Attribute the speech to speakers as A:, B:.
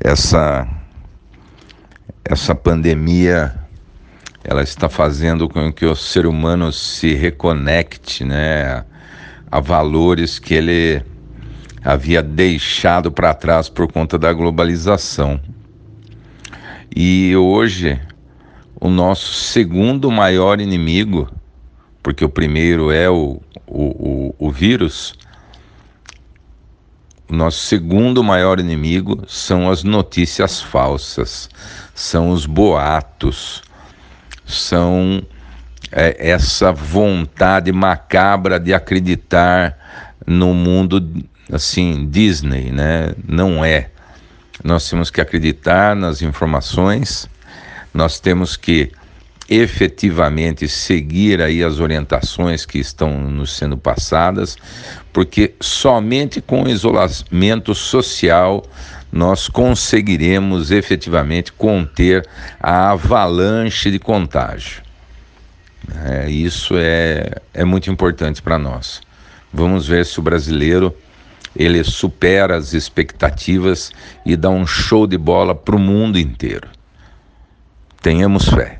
A: essa essa pandemia ela está fazendo com que o ser humano se reconecte, né, a valores que ele havia deixado para trás por conta da globalização. E hoje o nosso segundo maior inimigo, porque o primeiro é o, o, o, o vírus, o nosso segundo maior inimigo são as notícias falsas, são os boatos, são é, essa vontade macabra de acreditar no mundo assim Disney, né? Não é. Nós temos que acreditar nas informações, nós temos que efetivamente seguir aí as orientações que estão nos sendo passadas, porque somente com o isolamento social nós conseguiremos efetivamente conter a avalanche de contágio. É, isso é, é muito importante para nós. Vamos ver se o brasileiro ele supera as expectativas e dá um show de bola para o mundo inteiro. Tenhamos fé.